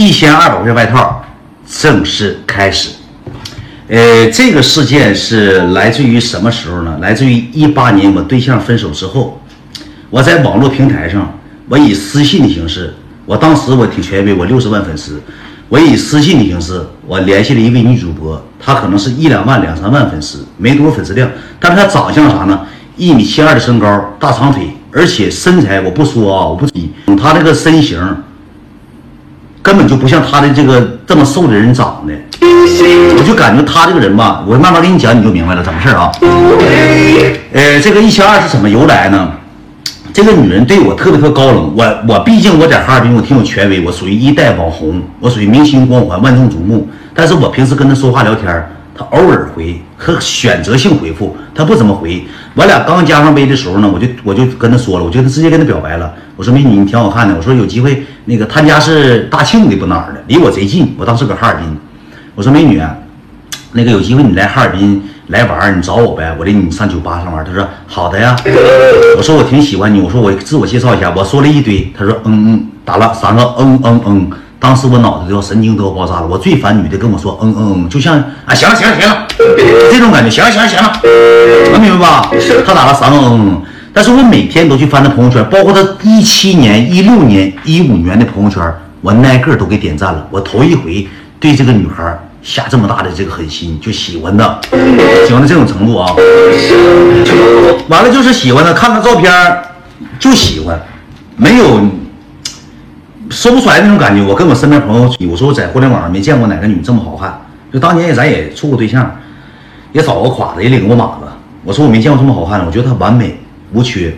一千二百块钱外套正式开始。呃，这个事件是来自于什么时候呢？来自于一八年我对象分手之后，我在网络平台上，我以私信的形式，我当时我挺权威，我六十万粉丝，我以私信的形式，我联系了一位女主播，她可能是一两万、两三万粉丝，没多少粉丝量，但是她长相啥呢？一米七二的身高，大长腿，而且身材我不说啊，我不提她这个身形。根本就不像他的这个这么瘦的人长的，我就感觉他这个人吧，我慢慢给你讲，你就明白了怎么事啊？呃，这个一千二是什么由来呢？这个女人对我特别特高冷，我我毕竟我在哈尔滨我挺有权威，我属于一代网红，我属于明星光环，万众瞩目。但是我平时跟她说话聊天，她偶尔回和选择性回复，她不怎么回。我俩刚加上微的时候呢，我就我就跟她说了，我就直接跟她表白了。我说美女，你挺好看的。我说有机会，那个他家是大庆的，不哪儿的，离我贼近。我当时搁哈尔滨。我说美女，那个有机会你来哈尔滨来玩，你找我呗，我领你上酒吧上玩。他说好的呀。我说我挺喜欢你。我说我自我介绍一下。我说了一堆。他说嗯嗯，打了三个嗯嗯嗯。当时我脑子都要神经都要爆炸了。我最烦女的跟我说嗯嗯嗯，就像啊行了行了行了这种感觉。行了行了行了，能明白吧？他打了三个嗯嗯。但是我每天都去翻他朋友圈，包括他一七年、一六年、一五年的朋友圈，我挨个都给点赞了。我头一回对这个女孩下这么大的这个狠心，就喜欢她，喜欢到这种程度啊！完了就是喜欢她，看她照片就喜欢，没有说不出来那种感觉。我跟我身边朋友，我说我在互联网上没见过哪个女这么好看。就当年也咱也处过对象，也找过垮子，也领过马子。我说我没见过这么好看的，我觉得她完美。无缺，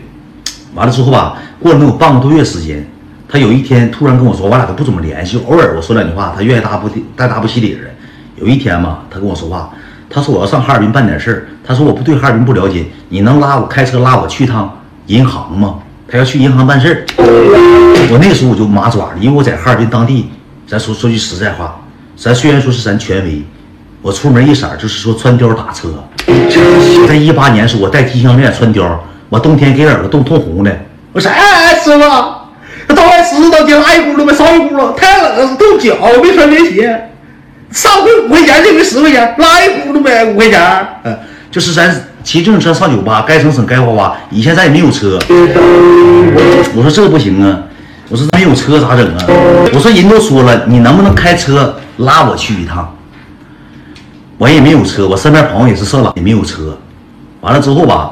完了之后吧，过了能有半个多月时间，他有一天突然跟我说，我俩都不怎么联系，偶尔我说两句话，他愿意搭不带搭不起理的。有一天嘛，他跟我说话，他说我要上哈尔滨办点事儿，他说我不对哈尔滨不了解，你能拉我开车拉我去趟银行吗？他要去银行办事儿。我那时候我就麻爪了，因为我在哈尔滨当地，咱说说句实在话，咱虽然说是咱权威，我出门一色就是说穿貂打车。我在一八年时候，我戴金项链穿貂。我冬天给耳朵冻通红的，我说哎师傅，到来知道你拉一轱辘呗，烧一轱辘，太冷了，冻脚，没穿棉鞋。上回五块钱，这回十块钱，拉一轱辘呗，五块钱。嗯，就是咱骑自行车上酒吧，该省省该花花。以前咱也没有车，我说这不行啊，我说没有车咋整啊？我说人都说了，你能不能开车拉我去一趟？我也没有车，我身边朋友也是色狼，也没有车。完了之后吧。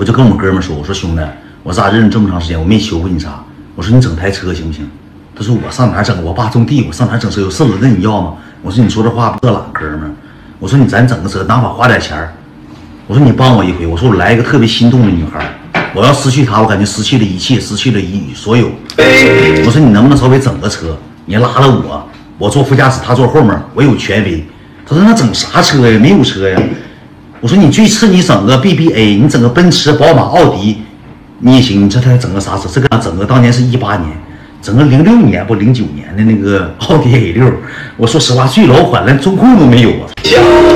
我就跟我哥们说：“我说兄弟，我咋认识这么长时间，我没求过你啥。我说你整台车行不行？他说我上哪整？我爸种地，我上哪整车？有四轮的你要吗？我说你说这话不懒，哥们。我说你咱整个车，哪怕花点钱我说你帮我一回。我说我来一个特别心动的女孩，我要失去她，我感觉失去了一切，失去了一所有。我说你能不能稍微整个车？你拉了我，我坐副驾驶，他坐后面，我有权威。他说那整啥车呀？没有车呀。”我说你最次你整个 BBA，你整个奔驰、宝马、奥迪，你也行。你这台整个啥车？这个整个当年是一八年，整个零六年不零九年的那个奥迪 A 六。我说实话，最老款连中控都没有啊！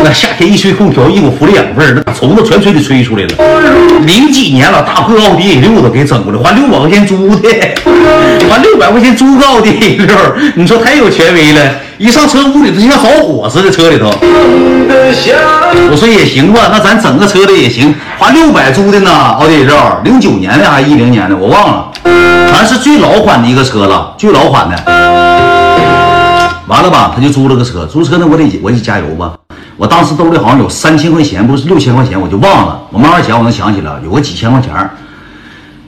那夏天一吹空调，一股氟利养味儿，那虫子全吹的吹出来了。零几年了，大破奥迪 A 六都给整过来，花六百块钱租的，花六百块钱租个奥迪 A 六，你说太有权威了。一上车，屋里头像着火似的，车里头。我说也行吧，那咱整个车的也行，花六百租的呢，奥迪 A 六，零九年的还是一零年的，我忘了，是最老款的一个车了，最老款的。完了吧，他就租了个车，租车呢，我得我得加油吧。我当时兜里好像有三千块钱，不是六千块钱，我就忘了。我慢慢想，我能想起来，有个几千块钱。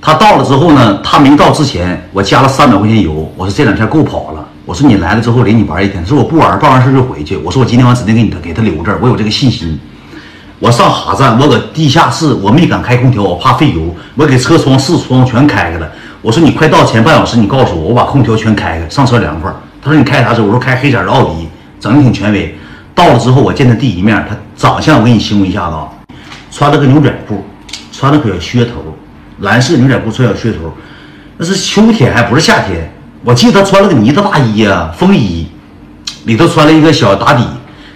他到了之后呢，他没到之前，我加了三百块钱油。我说这两天够跑了。我说你来了之后领你玩一天，他说我不玩，办完事就回去。我说我今天晚上指定给你给他留这，我有这个信心。我上哈站，我搁地下室，我没敢开空调，我怕费油。我给车窗四窗全开开了。我说你快到前半小时，你告诉我，我把空调全开开，上车凉快。他说你开啥车？我说开黑色的奥迪，整的挺权威。到了之后，我见他第一面，他长相我给你形容一下子啊，穿了个牛仔裤，穿了个小靴头，蓝色牛仔裤，穿小靴头，那是秋天还不是夏天。我记得他穿了个呢子大衣啊，风衣，里头穿了一个小打底，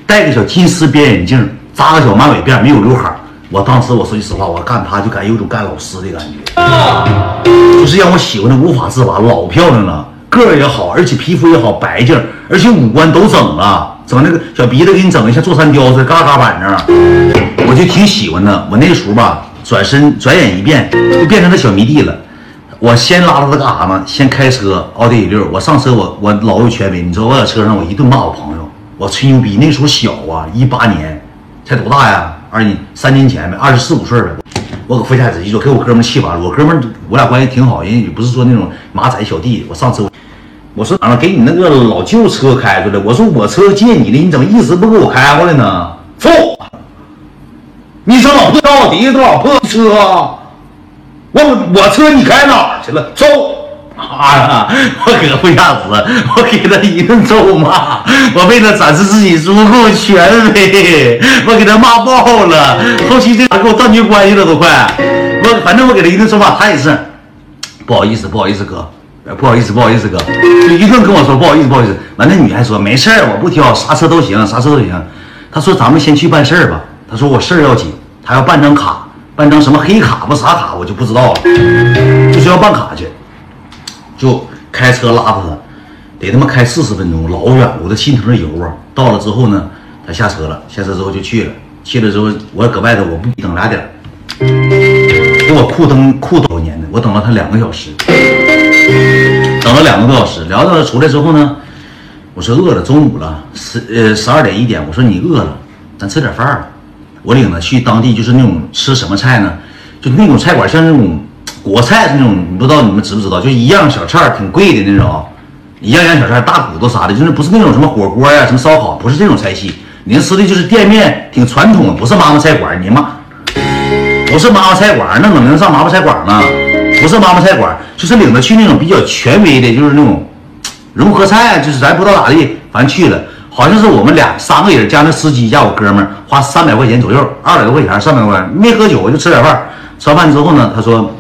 戴个小金丝边眼镜，扎个小马尾辫，没有刘海。我当时我说句实话，我干他就感觉有种干老师的感觉，就是让我喜欢的无法自拔。老漂亮了，个儿也好，而且皮肤也好白净，而且五官都整了，整那个小鼻子给你整的像座山雕似的，嘎嘎板正，我就挺喜欢他。我那时候吧，转身转眼一变，就变成他小迷弟了。我先拉着他干啥呢？先开车奥迪 A 六，我上车我我老有权威，你知道我在车上我一顿骂我朋友，我吹牛逼。那时候小啊，一八年才多大呀？二年三年前呗，二十四五岁呗。我搁副驾驶一坐，给我哥们气完了。我哥们我俩关系挺好，人也不是说那种马仔小弟。我上车，我说咋了？给你那个老旧车开出来。我说我车借你的，你怎么一直不给我开过来呢？走，你这老破到底这老破车。我我车你开哪去了？走！妈呀！我搁副驾驶，我给他一顿揍骂，我为了展示自己足够权威，我给他骂爆了。后期这俩给我断绝关系了，都快。我反正我给他一顿揍骂，他也是不好意思，不好意思哥，不好意思，不好意思哥，就一顿跟我说不好意思，不好意思。完那女还说没事儿我不挑，啥车都行，啥车都行。他说咱们先去办事儿吧。他说我事儿要紧，他要办张卡。办张什么黑卡不啥卡我就不知道了，就是要办卡去，就开车拉着他，得他妈开四十分钟，老远，我都心疼油啊！到了之后呢，他下车了，下车之后就去了，去了之后我搁外头，我不等俩点给我裤蹬裤都粘的，我等了他两个小时，等了两个多小时，聊到出来之后呢，我说饿了，中午了，十呃十二点一点，我说你饿了，咱吃点饭吧。我领他去当地，就是那种吃什么菜呢？就那种菜馆，像那种国菜是那种，不知道你们知不知道？就一样小菜，挺贵的那种，一样样小菜，大骨头啥的，就是不是那种什么火锅呀、什么烧烤，不是这种菜系。你吃的就是店面，挺传统的，不是妈妈菜馆。你妈，不是妈妈菜馆，那怎么能上妈妈菜馆呢？不是妈妈菜馆，就是领着去那种比较权威的，就是那种融合菜，就是咱不知道咋地，反正去了。好像是我们俩三个人加那司机加我哥们儿花三百块钱左右，二百多块钱，三百块钱没喝酒，我就吃点饭。吃完饭之后呢，他说：“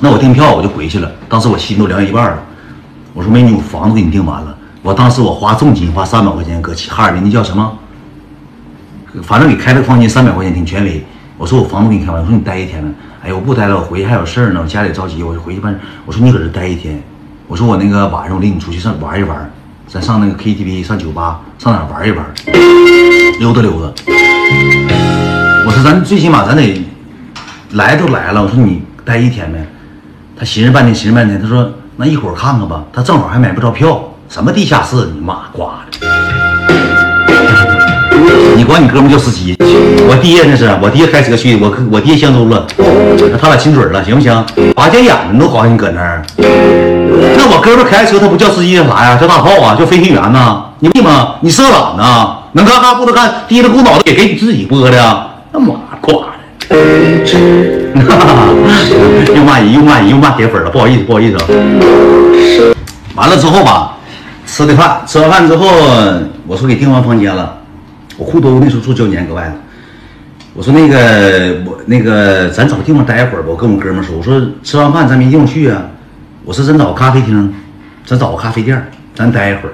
那我订票，我就回去了。”当时我心都凉一半了。我说：“美女，我房子给你订完了。”我当时我花重金花三百块钱搁哈尔滨那叫什么？反正给开了个房间三百块钱挺权威。我说我房子给你开完，我说你待一天呗？哎呀，我不待了，我回去还有事儿呢，我家里着急，我就回去办。我说你搁这待一天。我说我那个晚上我领你出去上玩一玩。咱上那个 KTV，上酒吧，上哪玩一玩，溜达溜达。我说咱最起码咱得来都来了，我说你待一天呗。他寻思半天，寻思半天，他说那一会儿看看吧。他正好还买不着票，什么地下室，你妈瓜的！你管你哥们叫司机，我爹那是我爹开车去，我我爹相中了，他俩亲嘴了，行不行？拔家眼子都好像你搁那儿。那我哥们开车，他不叫司机叫啥呀？叫大炮啊，叫飞行员呐？你为吗？你色懒呐？能干干不能干，低着股脑袋也给你自己播的，那妈瓜的！又骂人又骂人又骂铁粉了，不好意思不好意思啊。完了之后吧，吃的饭，吃完饭之后，我说给订完房间了，我裤兜那时候住胶粘搁外头，我说那个我那个咱找个地方待一会儿吧，我跟我哥们说，我说吃完饭咱没地方去啊。我说咱找个咖啡厅，咱找个咖啡店，咱待一会儿，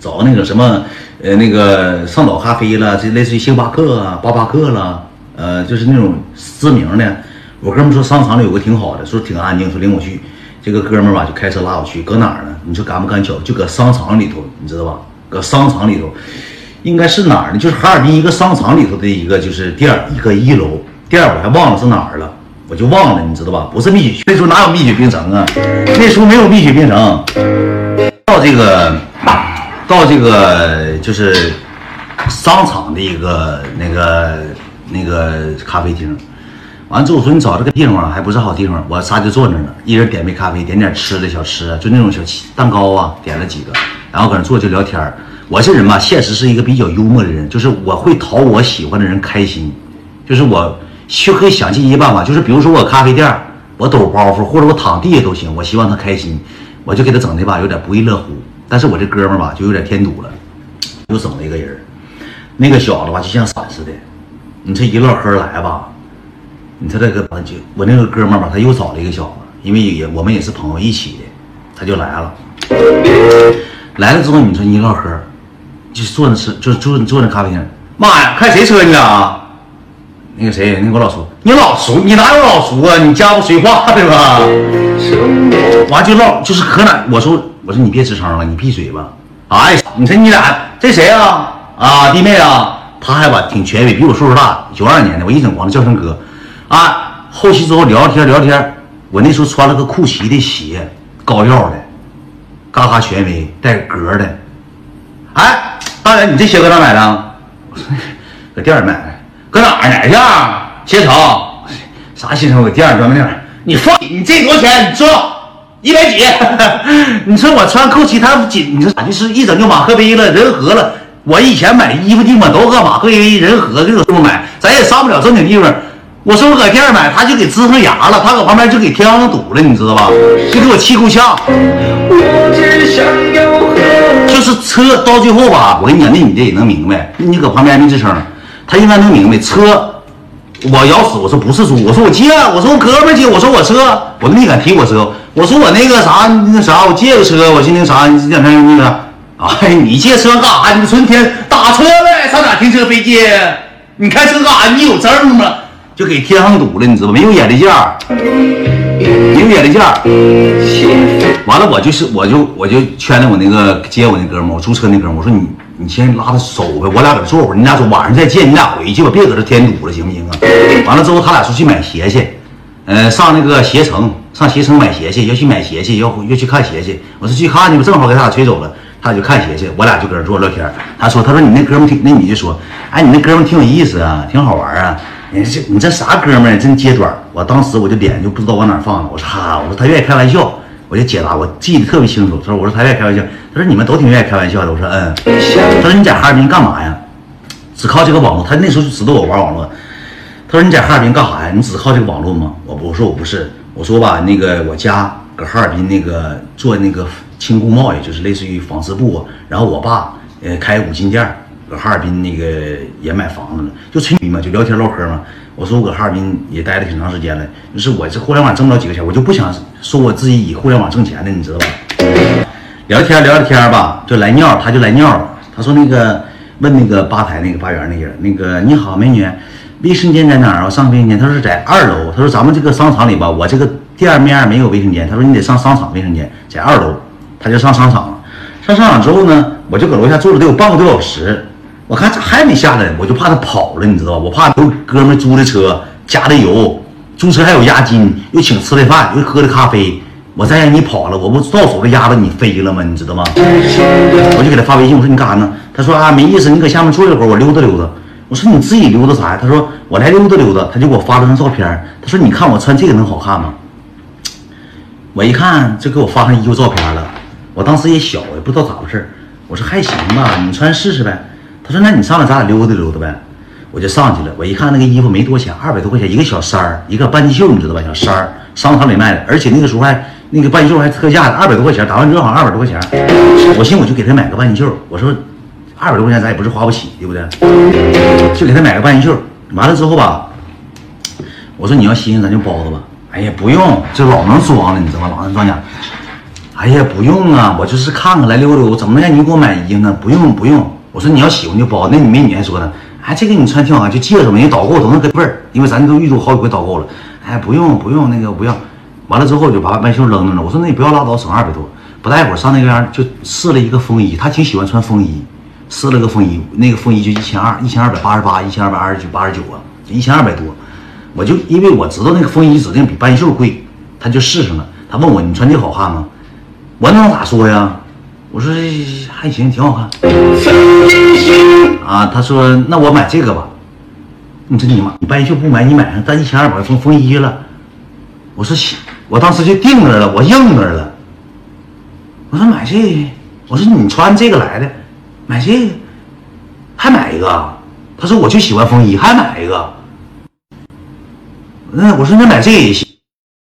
找那个什么，呃，那个上岛咖啡了，这类似于星巴克啊、巴巴克了，呃，就是那种知名的。我哥们说商场里有个挺好的，说挺安静，说领我去。这个哥们吧就开车拉我去，搁哪儿呢？你说赶不赶巧？就搁商场里头，你知道吧？搁商场里头，应该是哪儿呢？就是哈尔滨一个商场里头的一个就是店，一个一楼店，我还忘了是哪儿了。我就忘了，你知道吧？不是蜜雪，那时候哪有蜜雪冰城啊？那时候没有蜜雪冰城。到这个，到这个就是商场的一个那个那个咖啡厅。完了之后我说你找这个地方还不是好地方，我仨就坐那了，一人点杯咖啡，点点吃的小吃，就那种小蛋糕啊，点了几个，然后搁那坐就聊天我这人吧，现实是一个比较幽默的人，就是我会讨我喜欢的人开心，就是我。就可以想尽一切办法，就是比如说我咖啡店，我抖包袱或者我躺地下都行，我希望他开心，我就给他整的吧，有点不亦乐乎。但是我这哥们吧，就有点添堵了，又整了一个人那个小子吧，就像闪似的。你这一唠嗑来吧，你说这个就我那个哥们儿吧，他又找了一个小子，因为也我们也是朋友一起的，他就来了。来了之后，你说你唠嗑，就坐那吃，就坐坐那咖啡厅。妈呀，开谁车你俩？那个谁，那个我老叔，你老叔，你哪有老叔啊？你家不随话的吧？完就唠，就是可哪？我说我说你别吱声了，你闭嘴吧。哎，你说你俩这谁啊？啊，弟妹啊，他还吧挺权威，比我岁数大，九二年的，我一整管他叫声哥。啊，后期之后聊天聊天，我那时候穿了个酷奇的鞋，高腰的，嘎嘎权威，带格的。哎，大爷，你这鞋搁哪买的？搁店里买的。搁哪儿哪家？鞋城？啥鞋城？搁店儿专门店。你放你这多少钱？你说一百几？你说我穿酷奇，他紧，你说咋就是一整就马克杯了，人和了。我以前买衣服地方都搁马克杯、人和这个地方买，咱也上不了正经地方。我说我搁店儿买，他就给支上牙了，他搁旁边就给天上堵了，你知道吧？就给我气够呛。就是车到最后吧，我跟你讲，那女的也能明白，你搁旁边没吱声，她应该能明白。车我咬死，我说不是猪，我说我借，我说我哥们借，我说我车，我都没敢提我车，我说我那个啥那啥，我借个车，我寻思啥这两天那个，哎，你借车干啥？你春天打车呗，上哪停车费借？你开车干啥？你有证吗？就给天上堵了，你知道吗？没有眼力见儿，没有眼力见儿。完了，我就是我就我就圈了我那个接我那哥们儿，我租车那哥们儿，我说你你先拉他走呗，我俩搁这坐会儿，你俩说晚上再见，你俩回去吧，别搁这添堵了，行不行啊？完了之后，他俩说去买鞋去，呃，上那个鞋城，上鞋城买鞋去，要去买鞋去，要要去看鞋去。我说去看去吧，正好给他俩催走了，他就看鞋去，我俩就搁这坐聊天。他说，他说你那哥们挺，那女的说，哎，你那哥们挺有意思啊，挺好玩啊。你这你这啥哥们儿，真揭短。我当时我就脸就不知道往哪放了。我说哈，我说他愿意开玩笑，我就解答，我记得特别清楚。他说我说他愿意开玩笑，他说你们都挺愿意开玩笑的。我说嗯，他说你在哈尔滨干嘛呀？只靠这个网络？他那时候就知道我玩网络。他说你在哈尔滨干啥呀？你只靠这个网络吗？我我说我不是，我说吧，那个我家搁哈尔滨那个做那个轻工贸易，就是类似于纺织布。然后我爸呃开五金店。搁哈尔滨那个也买房子了，就吹牛嘛，就聊天唠嗑嘛。我说我搁哈尔滨也待了挺长时间了，就是我这互联网挣不了几个钱，我就不想说我自己以互联网挣钱的，你知道吧？聊天聊着天吧，就来尿，他就来尿了。他说那个问那个吧台那个吧员那人，那个你好美女，卫生间在哪儿啊？上卫生间。他说在二楼。他说咱们这个商场里吧，我这个店面没有卫生间。他说你得上商场卫生间，在二楼。他就上商场了。上商场之后呢，我就搁楼下坐了得有半个多小时。我看咋还没下来，我就怕他跑了，你知道吧？我怕都哥们租的车，加的油，租车还有押金，又请吃的饭，又喝的咖啡，我再让你跑了，我不到手的鸭子你飞了吗？你知道吗？我就给他发微信，我说你干啥呢？他说啊，没意思，你搁下面坐一会儿，我溜达溜达。我说你自己溜达啥呀？他说我来溜达溜达。他就给我发了张照片，他说你看我穿这个能好看吗？我一看就给我发上衣服照片了，我当时也小，也不知道咋回事我说还行吧，你穿试试呗。他说：“那你上来，咱俩溜达溜达呗。”我就上去了。我一看那个衣服没多钱，二百多块钱一个小衫儿，一个半截袖，你知道吧？小衫儿，商场里卖的，而且那个时候还那个半截袖还特价的，二百多块钱，打完折好像二百多块钱。我寻思我就给他买个半截袖。我说二百多块钱咱也不是花不起，对不对？就给他买个半截袖。完了之后吧，我说你要新鲜咱就包着吧。哎呀，不用，这老能装了，你知道吗？老能装家。哎呀，不用啊，我就是看看来溜溜，怎么能让你给我买衣呢？不用不用。我说你要喜欢就包，那你美女还说呢，哎，这个你穿挺好看，就借着嘛，人导购都能给味儿，因为咱都遇到好几回导购了。哎，不用不用，那个不要。完了之后就把半袖扔那了。我说那你不要拉倒，省二百多。不大一会儿上那边就试了一个风衣，他挺喜欢穿风衣，试了个风衣，那个风衣就一千二，一千二百八十八，一千二百二十九，八十九啊，一千二百多。我就因为我知道那个风衣指定比半袖贵，他就试上了。他问我你穿这好看吗？我能咋说呀？我说还行，挺好看。啊，他说那我买这个吧。你说你妈，你半袖不买，你买上单一千二百风风衣了。我说行，我当时就定那了，我应那了。我说买这个，我说你穿这个来的，买这个还买一个。他说我就喜欢风衣，还买一个。那我说那买这个也行。